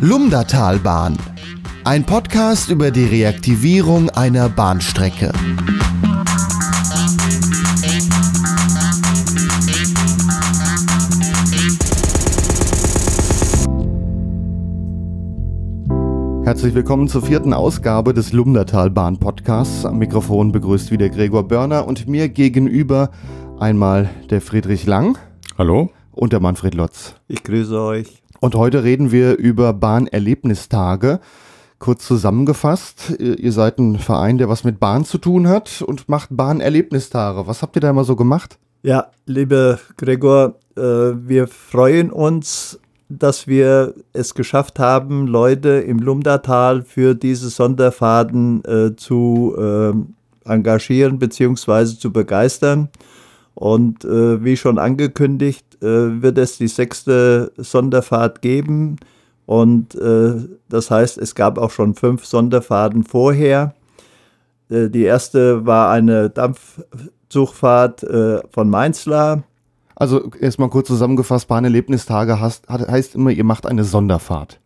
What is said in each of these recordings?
Lumdatalbahn. Ein Podcast über die Reaktivierung einer Bahnstrecke. Herzlich willkommen zur vierten Ausgabe des Lumdatalbahn Podcasts. Am Mikrofon begrüßt wieder Gregor Börner und mir gegenüber einmal der Friedrich Lang. Hallo. Und der Manfred Lotz. Ich grüße euch. Und heute reden wir über Bahnerlebnistage. Kurz zusammengefasst, ihr seid ein Verein, der was mit Bahn zu tun hat und macht Bahnerlebnistage. Was habt ihr da immer so gemacht? Ja, lieber Gregor, äh, wir freuen uns, dass wir es geschafft haben, Leute im Lumdatal für diese Sonderfahrten äh, zu äh, engagieren bzw. zu begeistern. Und äh, wie schon angekündigt, wird es die sechste Sonderfahrt geben. Und äh, das heißt, es gab auch schon fünf Sonderfahrten vorher. Äh, die erste war eine Dampfzugfahrt äh, von Mainzlar. Also erstmal kurz zusammengefasst, Bahnerlebnistage heißt, heißt immer, ihr macht eine Sonderfahrt.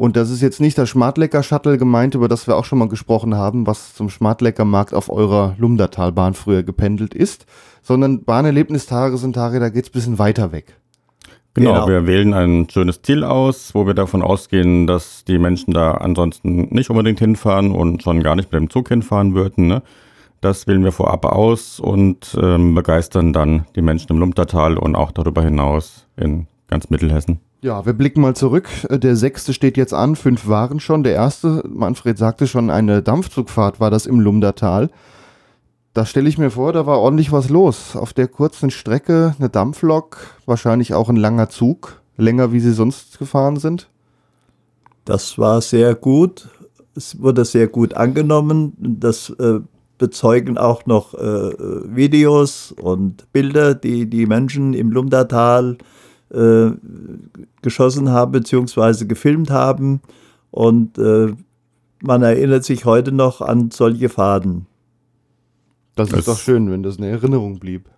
Und das ist jetzt nicht das Schmartlecker-Shuttle gemeint, über das wir auch schon mal gesprochen haben, was zum Schmartlecker-Markt auf eurer Lumdatalbahn früher gependelt ist, sondern Bahnerlebnistage sind Tage, da geht es ein bisschen weiter weg. Genau, genau, wir wählen ein schönes Ziel aus, wo wir davon ausgehen, dass die Menschen da ansonsten nicht unbedingt hinfahren und schon gar nicht mit dem Zug hinfahren würden. Ne? Das wählen wir vorab aus und ähm, begeistern dann die Menschen im Lumptertal und auch darüber hinaus in ganz Mittelhessen. Ja, wir blicken mal zurück. Der sechste steht jetzt an, fünf waren schon. Der erste, Manfred sagte schon, eine Dampfzugfahrt war das im Lumdertal. Da stelle ich mir vor, da war ordentlich was los. Auf der kurzen Strecke eine Dampflok, wahrscheinlich auch ein langer Zug, länger wie sie sonst gefahren sind. Das war sehr gut. Es wurde sehr gut angenommen. Das äh, bezeugen auch noch äh, Videos und Bilder, die die Menschen im Lumdertal äh, geschossen haben bzw. gefilmt haben. Und äh, man erinnert sich heute noch an solche Faden. Das ist doch schön, wenn das eine Erinnerung blieb.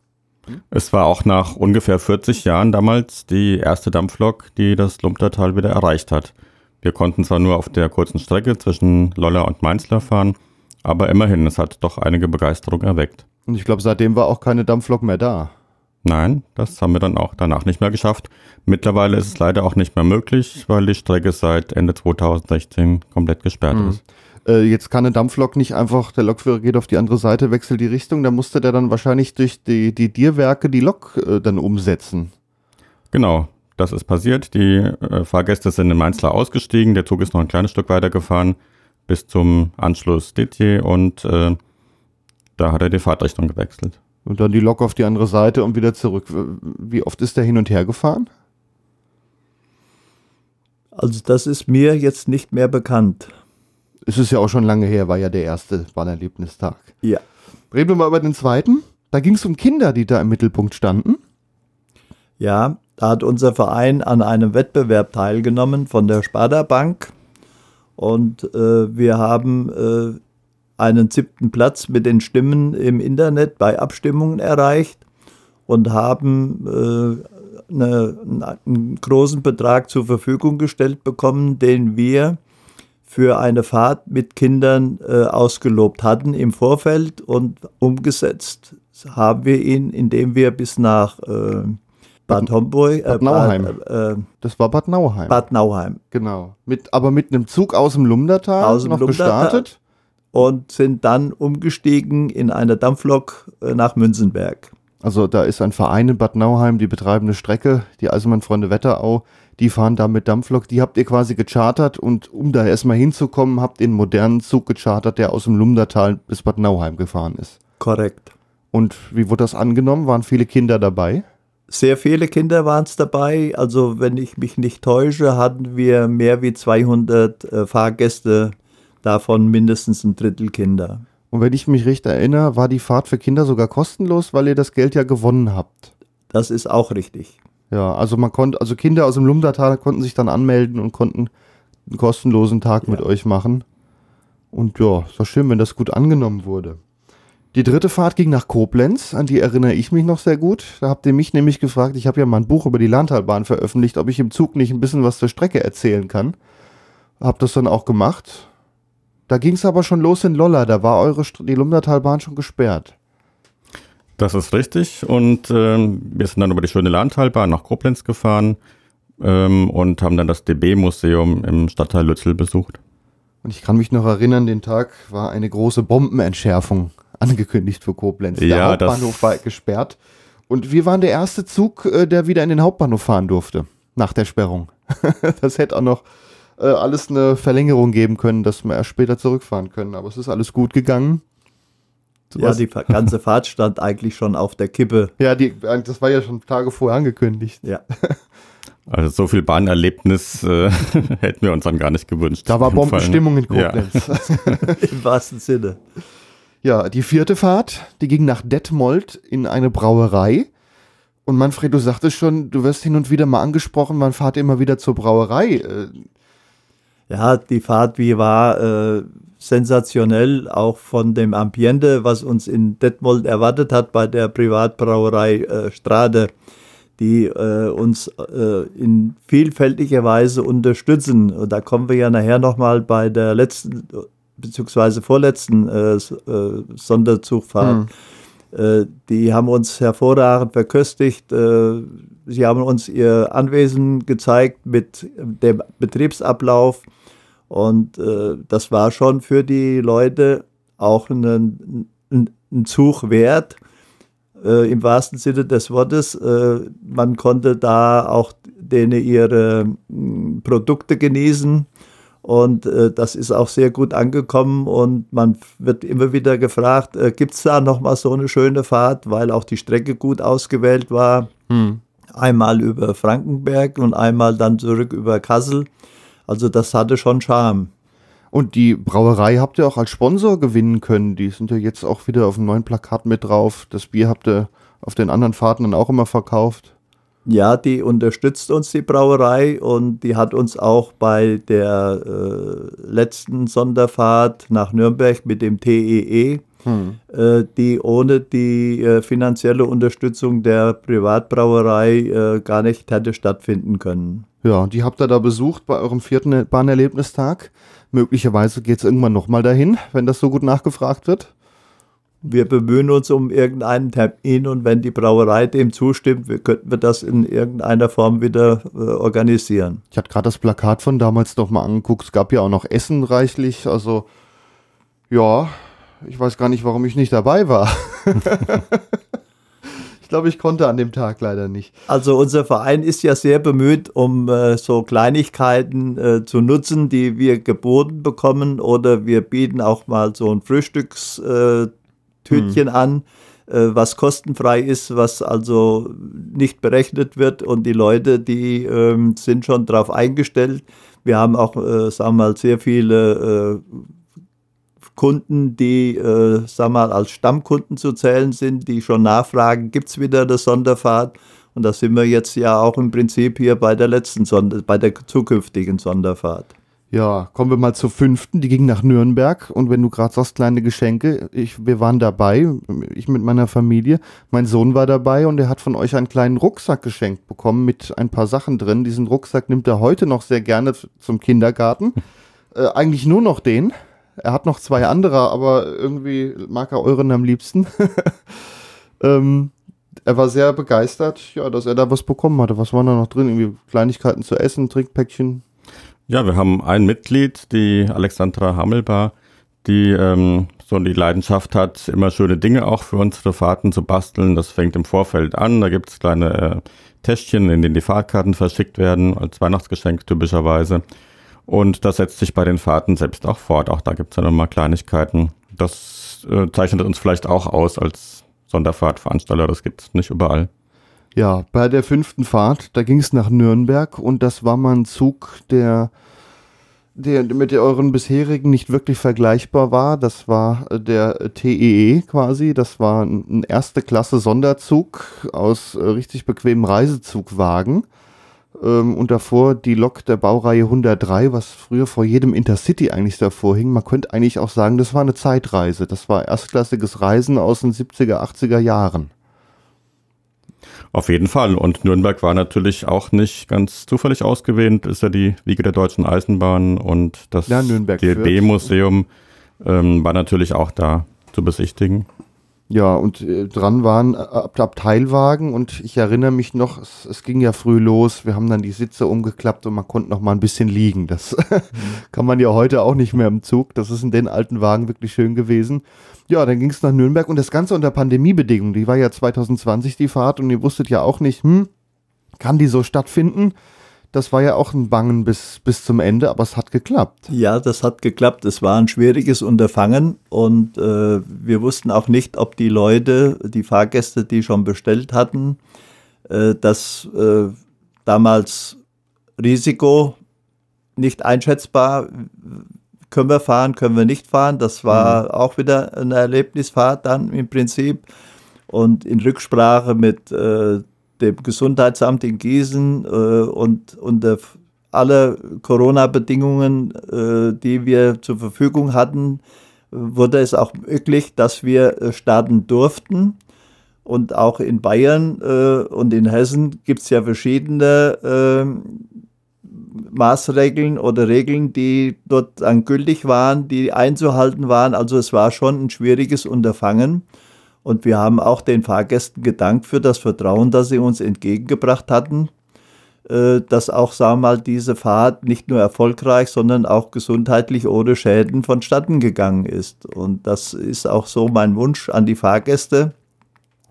Es war auch nach ungefähr 40 Jahren damals die erste Dampflok, die das Lumptertal wieder erreicht hat. Wir konnten zwar nur auf der kurzen Strecke zwischen Lolla und Mainzler fahren, aber immerhin, es hat doch einige Begeisterung erweckt. Und ich glaube, seitdem war auch keine Dampflok mehr da. Nein, das haben wir dann auch danach nicht mehr geschafft. Mittlerweile ist es leider auch nicht mehr möglich, weil die Strecke seit Ende 2016 komplett gesperrt mhm. ist. Äh, jetzt kann eine Dampflok nicht einfach, der Lokführer geht auf die andere Seite, wechselt die Richtung, da musste der dann wahrscheinlich durch die, die Dierwerke die Lok äh, dann umsetzen. Genau, das ist passiert. Die äh, Fahrgäste sind in Mainzler ausgestiegen, der Zug ist noch ein kleines Stück weiter gefahren bis zum Anschluss Didier und äh, da hat er die Fahrtrichtung gewechselt. Und dann die Lok auf die andere Seite und wieder zurück. Wie oft ist der hin und her gefahren? Also das ist mir jetzt nicht mehr bekannt. Es ist ja auch schon lange her, war ja der erste Bahnerlebnistag. Ja. Reden wir mal über den zweiten. Da ging es um Kinder, die da im Mittelpunkt standen. Ja, da hat unser Verein an einem Wettbewerb teilgenommen von der Sparda Bank. Und äh, wir haben äh, einen siebten Platz mit den Stimmen im Internet bei Abstimmungen erreicht und haben äh, eine, einen großen Betrag zur Verfügung gestellt bekommen, den wir für eine Fahrt mit Kindern äh, ausgelobt hatten im Vorfeld und umgesetzt haben wir ihn, indem wir bis nach äh, Bad Homburg. Äh, Bad Nauheim. Äh, das war Bad Nauheim. Bad Nauheim. Genau. Mit, aber mit einem Zug aus dem Lumdertal aus dem noch Lumdertal. gestartet und sind dann umgestiegen in eine Dampflok äh, nach Münzenberg. Also da ist ein Verein in Bad Nauheim, die betreiben eine Strecke, die Eisenbahnfreunde Wetterau, die fahren da mit Dampflok, die habt ihr quasi gechartert und um da erstmal hinzukommen, habt ihr einen modernen Zug gechartert, der aus dem Lumdertal bis Bad Nauheim gefahren ist. Korrekt. Und wie wurde das angenommen? Waren viele Kinder dabei? Sehr viele Kinder waren es dabei. Also wenn ich mich nicht täusche, hatten wir mehr wie 200 äh, Fahrgäste davon mindestens ein Drittel Kinder. Und wenn ich mich recht erinnere, war die Fahrt für Kinder sogar kostenlos, weil ihr das Geld ja gewonnen habt. Das ist auch richtig. Ja, also man konnte, also Kinder aus dem Lumdatal konnten sich dann anmelden und konnten einen kostenlosen Tag ja. mit euch machen. Und ja, es war schön, wenn das gut angenommen wurde. Die dritte Fahrt ging nach Koblenz, an die erinnere ich mich noch sehr gut. Da habt ihr mich nämlich gefragt, ich habe ja mal ein Buch über die Lahntalbahn veröffentlicht, ob ich im Zug nicht ein bisschen was zur Strecke erzählen kann. Hab das dann auch gemacht. Da ging es aber schon los in Lolla, da war eure die Lumdertalbahn schon gesperrt. Das ist richtig und ähm, wir sind dann über die schöne Lahntalbahn nach Koblenz gefahren ähm, und haben dann das DB-Museum im Stadtteil Lützel besucht. Und ich kann mich noch erinnern, den Tag war eine große Bombenentschärfung angekündigt für Koblenz. Der Ja, Hauptbahnhof war gesperrt. Und wir waren der erste Zug, äh, der wieder in den Hauptbahnhof fahren durfte, nach der Sperrung. das hätte auch noch äh, alles eine Verlängerung geben können, dass wir erst später zurückfahren können. Aber es ist alles gut gegangen. Ja, Was- die ganze Fahrt stand eigentlich schon auf der Kippe. ja die, das war ja schon Tage vorher angekündigt. Ja. Also so viel Bahnerlebnis äh, hätten wir uns dann gar nicht gewünscht. Da war. Bombenstimmung in Ja. Koblenz. Im wahrsten Sinne. Ja, die vierte Fahrt, die ging nach Detmold in eine Brauerei. Und Manfred, du sagtest schon, du wirst hin und wieder mal angesprochen, man fahrt immer wieder zur Brauerei. Ja, die Fahrt, wie war äh, sensationell, auch von dem Ambiente, was uns in Detmold erwartet hat bei der Privatbrauerei äh, Strade, die äh, uns äh, in vielfältiger Weise unterstützen. Und da kommen wir ja nachher nochmal bei der letzten beziehungsweise vorletzten äh, äh, Sonderzugfahrt. Äh, die haben uns hervorragend verköstigt. Äh, sie haben uns ihr Anwesen gezeigt mit dem Betriebsablauf. Und äh, das war schon für die Leute auch ein, ein, Zug wert, äh, im wahrsten Sinne des Wortes. Äh, man konnte da auch denen ihre mh, Produkte genießen. Und äh, das ist auch sehr gut angekommen und man wird immer wieder gefragt, äh, gibt es da nochmal so eine schöne Fahrt, weil auch die Strecke gut ausgewählt war. Einmal über Frankenberg und einmal dann zurück über Kassel. Also das hatte schon Charme. Und die Brauerei habt ihr auch als Sponsor gewinnen können. Die sind ja jetzt auch wieder auf dem neuen Plakat mit drauf. Das Bier habt ihr auf den anderen Fahrten dann auch immer verkauft. Ja, die unterstützt uns, die Brauerei, und die hat uns auch bei der äh, letzten Sonderfahrt nach Nürnberg mit dem TEE, äh, die ohne die äh, finanzielle Unterstützung der Privatbrauerei äh, gar nicht hätte stattfinden können. Ja, die habt ihr da besucht bei eurem vierten Bahnerlebnistag. Möglicherweise geht es irgendwann nochmal dahin, wenn das so gut nachgefragt wird. Wir bemühen uns um irgendeinen Termin und wenn die Brauerei dem zustimmt, wir, könnten wir das in irgendeiner Form wieder äh, organisieren. Ich hatte gerade das Plakat von damals noch mal angeguckt. Es gab ja auch noch Essen reichlich. Also, ja, ich weiß gar nicht, warum ich nicht dabei war. ich glaube, ich konnte an dem Tag leider nicht. Also unser Verein ist ja sehr bemüht, um äh, so Kleinigkeiten äh, zu nutzen, die wir geboten bekommen oder wir bieten auch mal so ein Frühstückstütchen äh, Tütchen an, äh, was kostenfrei ist, was also nicht berechnet wird und die Leute, die ähm, sind schon darauf eingestellt. Wir haben auch, äh, sagen wir mal, sehr viele äh, Kunden, die, äh, sagen wir mal, als Stammkunden zu zählen sind, die schon nachfragen, gibt es wieder eine Sonderfahrt? Und da sind wir jetzt ja auch im Prinzip hier bei der letzten Sonder bei der zukünftigen Sonderfahrt. Ja, kommen wir mal zur fünften. Die ging nach Nürnberg. Und wenn du gerade sagst, kleine Geschenke, ich, wir waren dabei, ich mit meiner Familie. Mein Sohn war dabei und er hat von euch einen kleinen Rucksack geschenkt bekommen mit ein paar Sachen drin. Diesen Rucksack nimmt er heute noch sehr gerne zum Kindergarten. Äh, eigentlich nur noch den. Er hat noch zwei andere, aber irgendwie mag er euren am liebsten. ähm, er war sehr begeistert, ja, dass er da was bekommen hatte. Was war da noch drin? Irgendwie Kleinigkeiten zu essen, Trinkpäckchen. Ja, wir haben ein Mitglied, die Alexandra Hammelbar, die ähm, so die Leidenschaft hat, immer schöne Dinge auch für unsere Fahrten zu basteln. Das fängt im Vorfeld an. Da gibt es kleine äh, Täschchen, in denen die Fahrkarten verschickt werden, als Weihnachtsgeschenk typischerweise. Und das setzt sich bei den Fahrten selbst auch fort. Auch da gibt es dann immer Kleinigkeiten. Das äh, zeichnet uns vielleicht auch aus als Sonderfahrtveranstalter. Das gibt es nicht überall. Ja, bei der fünften Fahrt, da ging es nach Nürnberg und das war mal ein Zug, der, der mit euren bisherigen nicht wirklich vergleichbar war. Das war äh, der TEE quasi. Das war ein, ein erste Klasse Sonderzug aus äh, richtig bequemen Reisezugwagen. ähm, und davor die Lok der Baureihe 103, was früher vor jedem Intercity eigentlich davor hing. Man könnte eigentlich auch sagen, das war eine Zeitreise. Das war erstklassiges Reisen aus den 70er, 80er Jahren. Auf jeden Fall. Und Nürnberg war natürlich auch nicht ganz zufällig ausgewählt. Ist ja die Wiege der deutschen Eisenbahn und das ja, DLB-Museum ähm, war natürlich auch da zu besichtigen. Ja, und äh, dran waren äh, Ab Abteilwagen und ich erinnere mich noch, es, es, ging ja früh los, wir haben dann die Sitze umgeklappt und man konnte noch mal ein bisschen liegen. Das kann man ja heute auch nicht mehr im Zug. Das ist in den alten Wagen wirklich schön gewesen. Ja, dann ging es nach Nürnberg und das Ganze unter Pandemiebedingungen. Die war ja 2020 die Fahrt und ihr wusstet ja auch nicht, hm, kann die so stattfinden? Das war ja auch ein Bangen bis, bis zum Ende, aber es hat geklappt. Ja, das hat geklappt. Es war ein schwieriges Unterfangen und äh, wir wussten auch nicht, ob die Leute, die Fahrgäste, die schon bestellt hatten, äh, das äh, damals Risiko nicht einschätzbar, können wir fahren, können wir nicht fahren. Das war mhm. auch wieder eine Erlebnisfahrt dann im Prinzip. Und in Rücksprache mit äh, dem Gesundheitsamt in Gießen äh, und unter alle Corona-Bedingungen, äh, die wir zur Verfügung hatten, wurde es auch möglich, dass wir äh, starten durften. Und auch in Bayern äh, und in Hessen gibt es ja verschiedene ähm, Maßregeln oder Regeln, die dort dann gültig waren, die einzuhalten waren. Also es war schon ein schwieriges Unterfangen. Und wir haben auch den Fahrgästen gedankt für das Vertrauen, das sie uns entgegengebracht hatten, äh, dass auch, sagen wir mal, diese Fahrt nicht nur erfolgreich, sondern auch gesundheitlich ohne Schäden vonstatten gegangen ist. Und das ist auch so mein Wunsch an die Fahrgäste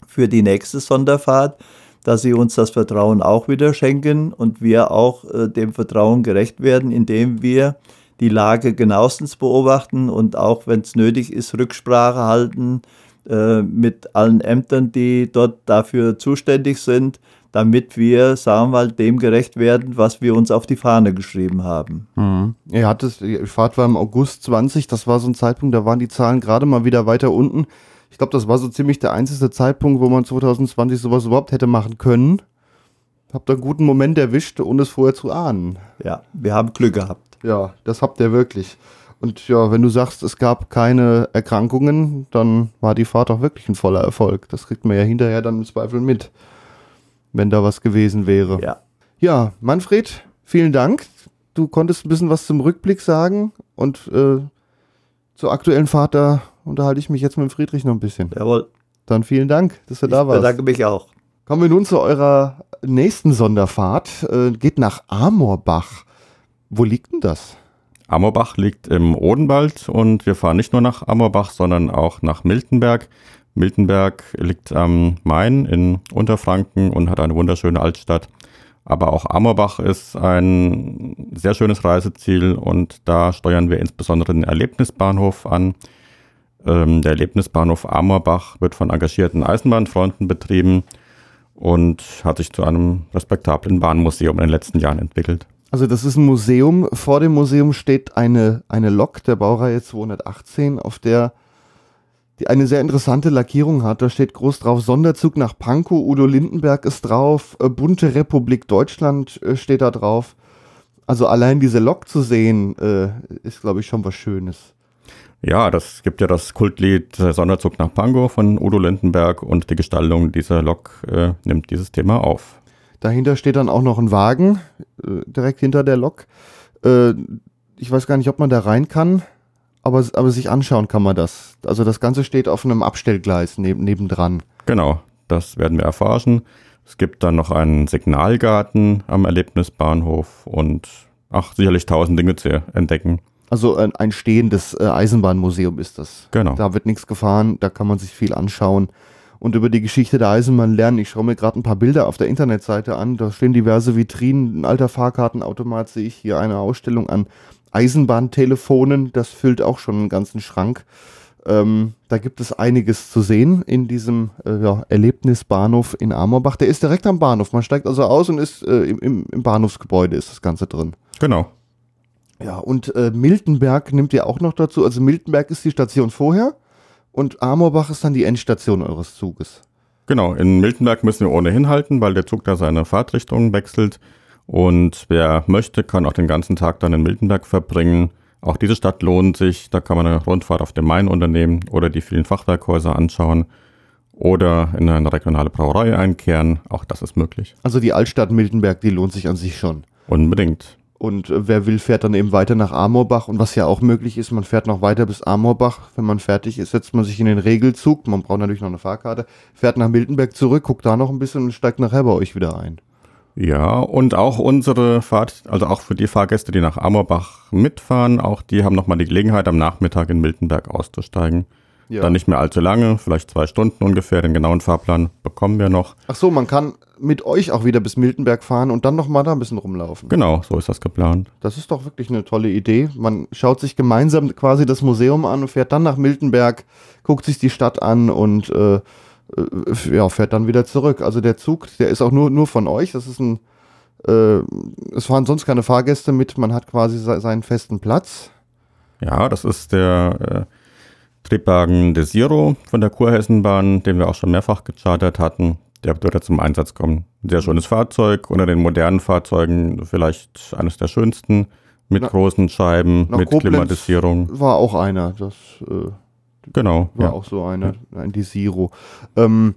für die nächste Sonderfahrt, dass sie uns das Vertrauen auch wieder schenken und wir auch äh, dem Vertrauen gerecht werden, indem wir die Lage genauestens beobachten und auch, wenn es nötig ist, Rücksprache halten äh, mit allen Ämtern, die dort dafür zuständig sind, damit wir, sagen wir mal, dem gerecht werden, was wir uns auf die Fahne geschrieben haben. Mhm. Ihr hattet, die Fahrt war im August 20, das war so ein Zeitpunkt, da waren die Zahlen gerade mal wieder weiter unten. Ich glaube, das war so ziemlich der einzige Zeitpunkt, wo man 2020 sowas überhaupt hätte machen können. Habt ihr einen guten Moment erwischt, ohne es vorher zu ahnen. Ja, wir haben Glück gehabt. Ja, das habt ihr wirklich. Und ja, wenn du sagst, es gab keine Erkrankungen, dann war die Fahrt auch wirklich ein voller Erfolg. Das kriegt man ja hinterher dann im Zweifel mit, wenn da was gewesen wäre. Ja. Ja, Manfred, vielen Dank. Du konntest ein bisschen was zum Rückblick sagen und äh, zur aktuellen Fahrt, da unterhalte ich mich jetzt mit Friedrich noch ein bisschen. Jawohl. Dann vielen Dank, dass du ich da warst. Ich bedanke mich auch. Kommen wir nun zu eurer nächsten Sonderfahrt. Äh, geht nach Amorbach. Wo liegt denn das? Amorbach liegt im Odenwald und wir fahren nicht nur nach Amorbach, sondern auch nach Miltenberg. Miltenberg liegt am Main in Unterfranken und hat eine wunderschöne Altstadt. Aber auch Amorbach ist ein sehr schönes Reiseziel und da steuern wir insbesondere den Erlebnisbahnhof an. Ähm, der Erlebnisbahnhof Amorbach wird von engagierten Eisenbahnfronten betrieben und hat sich zu einem respektablen Bahnmuseum in den letzten Jahren entwickelt. Also das ist ein Museum. Vor dem Museum steht eine, eine Lok der Baureihe 218, auf der die eine sehr interessante Lackierung hat. Da steht groß drauf Sonderzug nach Pankow, Udo Lindenberg ist drauf, äh, Bunte Republik Deutschland äh, steht da drauf. Also allein diese Lok zu sehen, äh, ist, glaube ich, schon was Schönes. Ja, das gibt ja das Kultlied Sonderzug nach Pankow von Udo Lindenberg und die Gestaltung dieser Lok äh, nimmt dieses Thema auf. Dahinter steht dann auch noch ein Wagen, äh, direkt hinter der Lok. Äh, ich weiß gar nicht, ob man da rein kann, aber, aber sich anschauen kann man das. Also das Ganze steht auf einem Abstellgleis neb nebendran. Genau, das werden wir erforschen. Es gibt dann noch einen Signalgarten am Erlebnisbahnhof und ach, sicherlich tausend Dinge zu entdecken. Also ein, ein stehendes äh, Eisenbahnmuseum ist das. Genau. Da wird nichts gefahren, da kann man sich viel anschauen und über die Geschichte der Eisenbahn lernen. Ich schaue mir gerade ein paar Bilder auf der Internetseite an. Da stehen diverse Vitrinen. Ein alter Fahrkartenautomat sehe ich hier eine Ausstellung an Eisenbahntelefonen. Das füllt auch schon einen ganzen Schrank. Ähm, da gibt es einiges zu sehen in diesem äh, ja, Erlebnisbahnhof in Amorbach. Der ist direkt am Bahnhof. Man steigt also aus und ist äh, im, im, Bahnhofsgebäude ist das Ganze drin. Genau. Ja, und äh, Miltenberg nimmt ihr auch noch dazu. Also Miltenberg ist die Station vorher und Amorbach ist dann die Endstation eures Zuges. Genau, in Miltenberg müssen wir ohnehin halten, weil der Zug da seine Fahrtrichtung wechselt. Und wer möchte, kann auch den ganzen Tag dann in Miltenberg verbringen. Auch diese Stadt lohnt sich. Da kann man eine Rundfahrt auf dem Main unternehmen oder die vielen Fachwerkhäuser anschauen oder in eine regionale Brauerei einkehren. Auch das ist möglich. Also die Altstadt Miltenberg, die lohnt sich an sich schon. Unbedingt. Und äh, wer will, fährt dann eben weiter nach Amorbach. Und was ja auch möglich ist, man fährt noch weiter bis Amorbach. Wenn man fertig ist, setzt man sich in den Regelzug. Man braucht natürlich noch eine Fahrkarte. Fährt nach Miltenberg zurück, guckt da noch ein bisschen und steigt nachher bei euch wieder ein. Ja, und auch unsere Fahrt, also auch für die Fahrgäste, die nach Amorbach mitfahren, auch die haben nochmal die Gelegenheit, am Nachmittag in Miltenberg auszusteigen. Ja. Dann nicht mehr allzu lange, vielleicht zwei Stunden ungefähr. Den genauen Fahrplan bekommen wir noch. Ach so, man kann mit euch auch wieder bis Miltenberg fahren und dann nochmal da ein bisschen rumlaufen. Genau, so ist das geplant. Das ist doch wirklich eine tolle Idee. Man schaut sich gemeinsam quasi das Museum an und fährt dann nach Miltenberg, guckt sich die Stadt an und äh, äh, ja, fährt dann wieder zurück. Also der Zug, der ist auch nur, nur von euch. Das ist ein, äh, es fahren sonst keine Fahrgäste mit. Man hat quasi seinen festen Platz. Ja, das ist der äh, Triebwagen Desiro von der Kurhessenbahn, den wir auch schon mehrfach gechartert hatten. Der wird ja zum Einsatz kommen. Sehr schönes Fahrzeug, unter den modernen Fahrzeugen vielleicht eines der schönsten, mit Na, großen Scheiben, mit Koblenz Klimatisierung. War auch einer. Das äh, Genau. War ja. auch so eine, ein Desiro. Ähm,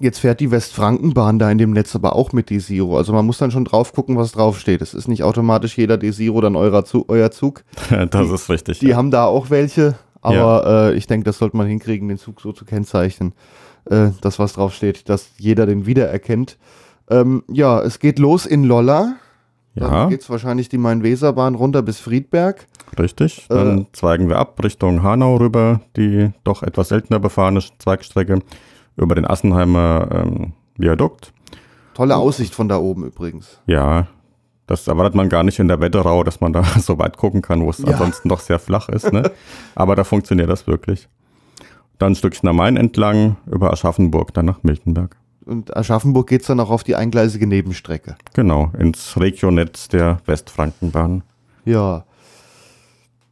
jetzt fährt die Westfrankenbahn da in dem Netz aber auch mit Desiro. Also man muss dann schon drauf gucken, was draufsteht. Es ist nicht automatisch jeder Desiro dann euer Zug. Euer Zug. das die, ist richtig. Die ja. haben da auch welche, aber ja. äh, ich denke, das sollte man hinkriegen, den Zug so zu kennzeichnen, äh, dass was draufsteht, dass jeder den wiedererkennt. Ähm, ja, es geht los in Lolla. Ja. Dann geht es wahrscheinlich die Main-Weser-Bahn runter bis Friedberg. Richtig. Dann äh, zweigen wir ab Richtung Hanau rüber, die doch etwas seltener befahrene Zweigstrecke, über den Assenheimer ähm, Viadukt. Tolle Aussicht von da oben übrigens. Ja, das erwartet man gar nicht in der Wetterau, dass man da so weit gucken kann, wo es ja. ansonsten doch sehr flach ist. Ne? Aber da funktioniert das wirklich. Dann ein Stückchen am Main entlang, über Aschaffenburg, dann nach Miltenberg. Und Aschaffenburg geht es dann auch auf die eingleisige Nebenstrecke. Genau, ins Regionetz der Westfrankenbahn. Ja.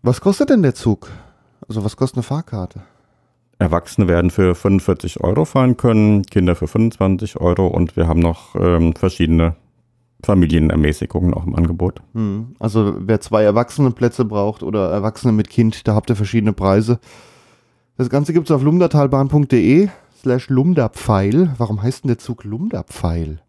Was kostet denn der Zug? Also was kostet eine Fahrkarte? Erwachsene werden für 45 Euro fahren können, Kinder für 25 Euro und wir haben noch ähm, verschiedene Familienermäßigungen auch im Angebot. Hm. Also wer zwei Erwachsenenplätze braucht oder Erwachsene mit Kind, da habt ihr verschiedene Preise. Das Ganze gibt es auf lumdatalbahn.de slash Lumda-Pfeil. Warum heißt denn der Zug Lumda-Pfeil?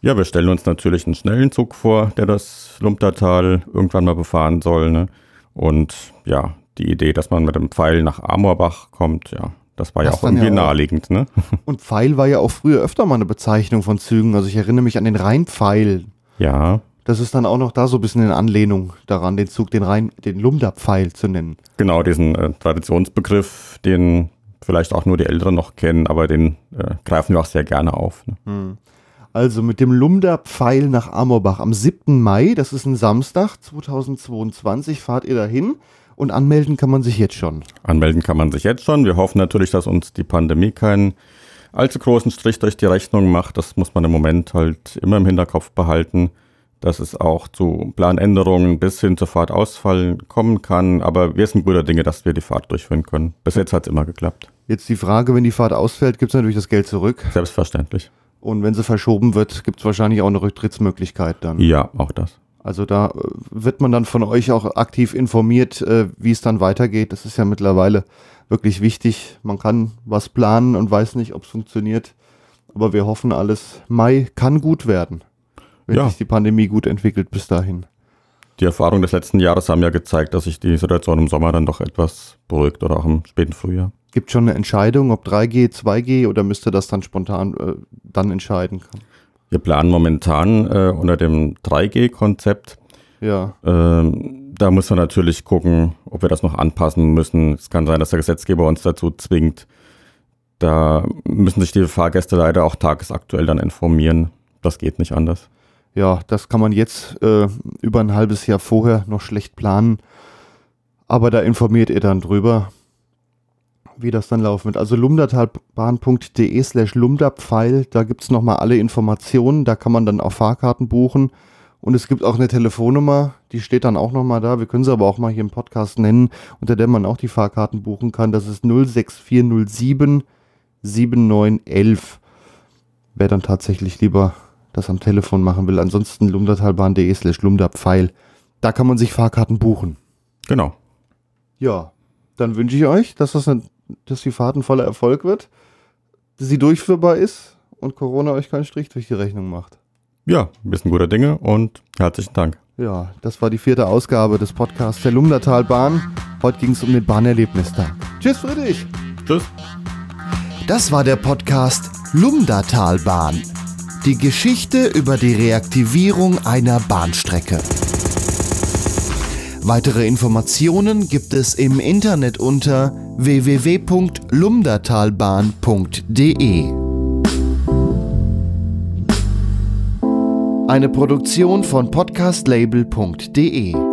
Ja, wir stellen uns natürlich einen schnellen Zug vor, der das Lumdatal irgendwann mal befahren soll. Ne? Und ja, die Idee, dass man mit dem Pfeil nach Amorbach kommt, ja, das war das ja auch irgendwie ja naheliegend. Ne? Und Pfeil war ja auch früher öfter mal eine Bezeichnung von Zügen. Also ich erinnere mich an den Rheinpfeil. Ja. Das ist dann auch noch da so ein bisschen in Anlehnung daran, den Zug, den Rhein, den Lumda-Pfeil zu nennen. Genau, diesen äh, Traditionsbegriff, den vielleicht auch nur die Älteren noch kennen, aber den äh, greifen wir auch sehr gerne auf. Ne? Hm. Also mit dem Lumda-Pfeil nach Amorbach am 7. Mai, das ist ein Samstag 2022, fahrt ihr dahin und anmelden kann man sich jetzt schon. Anmelden kann man sich jetzt schon. Wir hoffen natürlich, dass uns die Pandemie keinen allzu großen Strich durch die Rechnung macht. Das muss man im Moment halt immer im Hinterkopf behalten dass es auch zu Planänderungen bis hin zur Fahrtausfall kommen kann. Aber wir sind guter Dinge, dass wir die Fahrt durchführen können. Bis jetzt hat es immer geklappt. Jetzt die Frage, wenn die Fahrt ausfällt, gibt es natürlich das Geld zurück. Selbstverständlich. Und wenn sie verschoben wird, gibt es wahrscheinlich auch eine Rücktrittsmöglichkeit dann. Ja, auch das. Also da äh, wird man dann von euch auch aktiv informiert, äh, wie es dann weitergeht. Das ist ja mittlerweile wirklich wichtig. Man kann was planen und weiß nicht, ob es funktioniert. Aber wir hoffen alles. Mai kann gut werden wenn ja. sich die Pandemie gut entwickelt bis dahin. Die Erfahrungen des letzten Jahres haben ja gezeigt, dass sich die Situation im Sommer dann doch etwas beruhigt oder auch im späten Frühjahr. Gibt schon eine Entscheidung, ob 3G, 2G oder müsste das dann spontan äh, dann entscheiden können? Wir planen momentan äh, unter dem 3G-Konzept. Ja. Ähm, da muss man natürlich gucken, ob wir das noch anpassen müssen. Es kann sein, dass der Gesetzgeber uns dazu zwingt. Da müssen sich die Fahrgäste leider auch tagesaktuell dann informieren. Das geht nicht anders ja, das kann man jetzt äh, über ein halbes Jahr vorher noch schlecht planen. Aber da informiert ihr dann drüber, wie das dann laufen wird. Also lumdatalbahn.de slash lumdapfeil, da gibt es nochmal alle Informationen, da kann man dann auch Fahrkarten buchen. Und es gibt auch eine Telefonnummer, die steht dann auch nochmal da. Wir können sie aber auch mal hier im Podcast nennen, unter der man auch die Fahrkarten buchen kann. Das ist 06407 7911. Wer dann tatsächlich lieber das am Telefon machen will. Ansonsten lumdatalbahn.de slash lumdapfeil. Da kann man sich Fahrkarten buchen. Genau. Ja, dann wünsche ich euch, dass, das ein, dass die Fahrt ein voller Erfolg wird, dass sie durchführbar ist und Corona euch keinen Strich durch die Rechnung macht. Ja, ein bisschen guter Dinge und herzlichen Dank. Ja, das war die vierte Ausgabe des Podcasts der Lumdatalbahn. Heute ging es um den Bahnerlebnistag. Tschüss, Friedrich. Tschüss. Das war der Podcast Lumdatalbahn. Die Geschichte über die Reaktivierung einer Bahnstrecke. Weitere Informationen gibt es im Internet unter www.lumdatalbahn.de. Eine Produktion von podcastlabel.de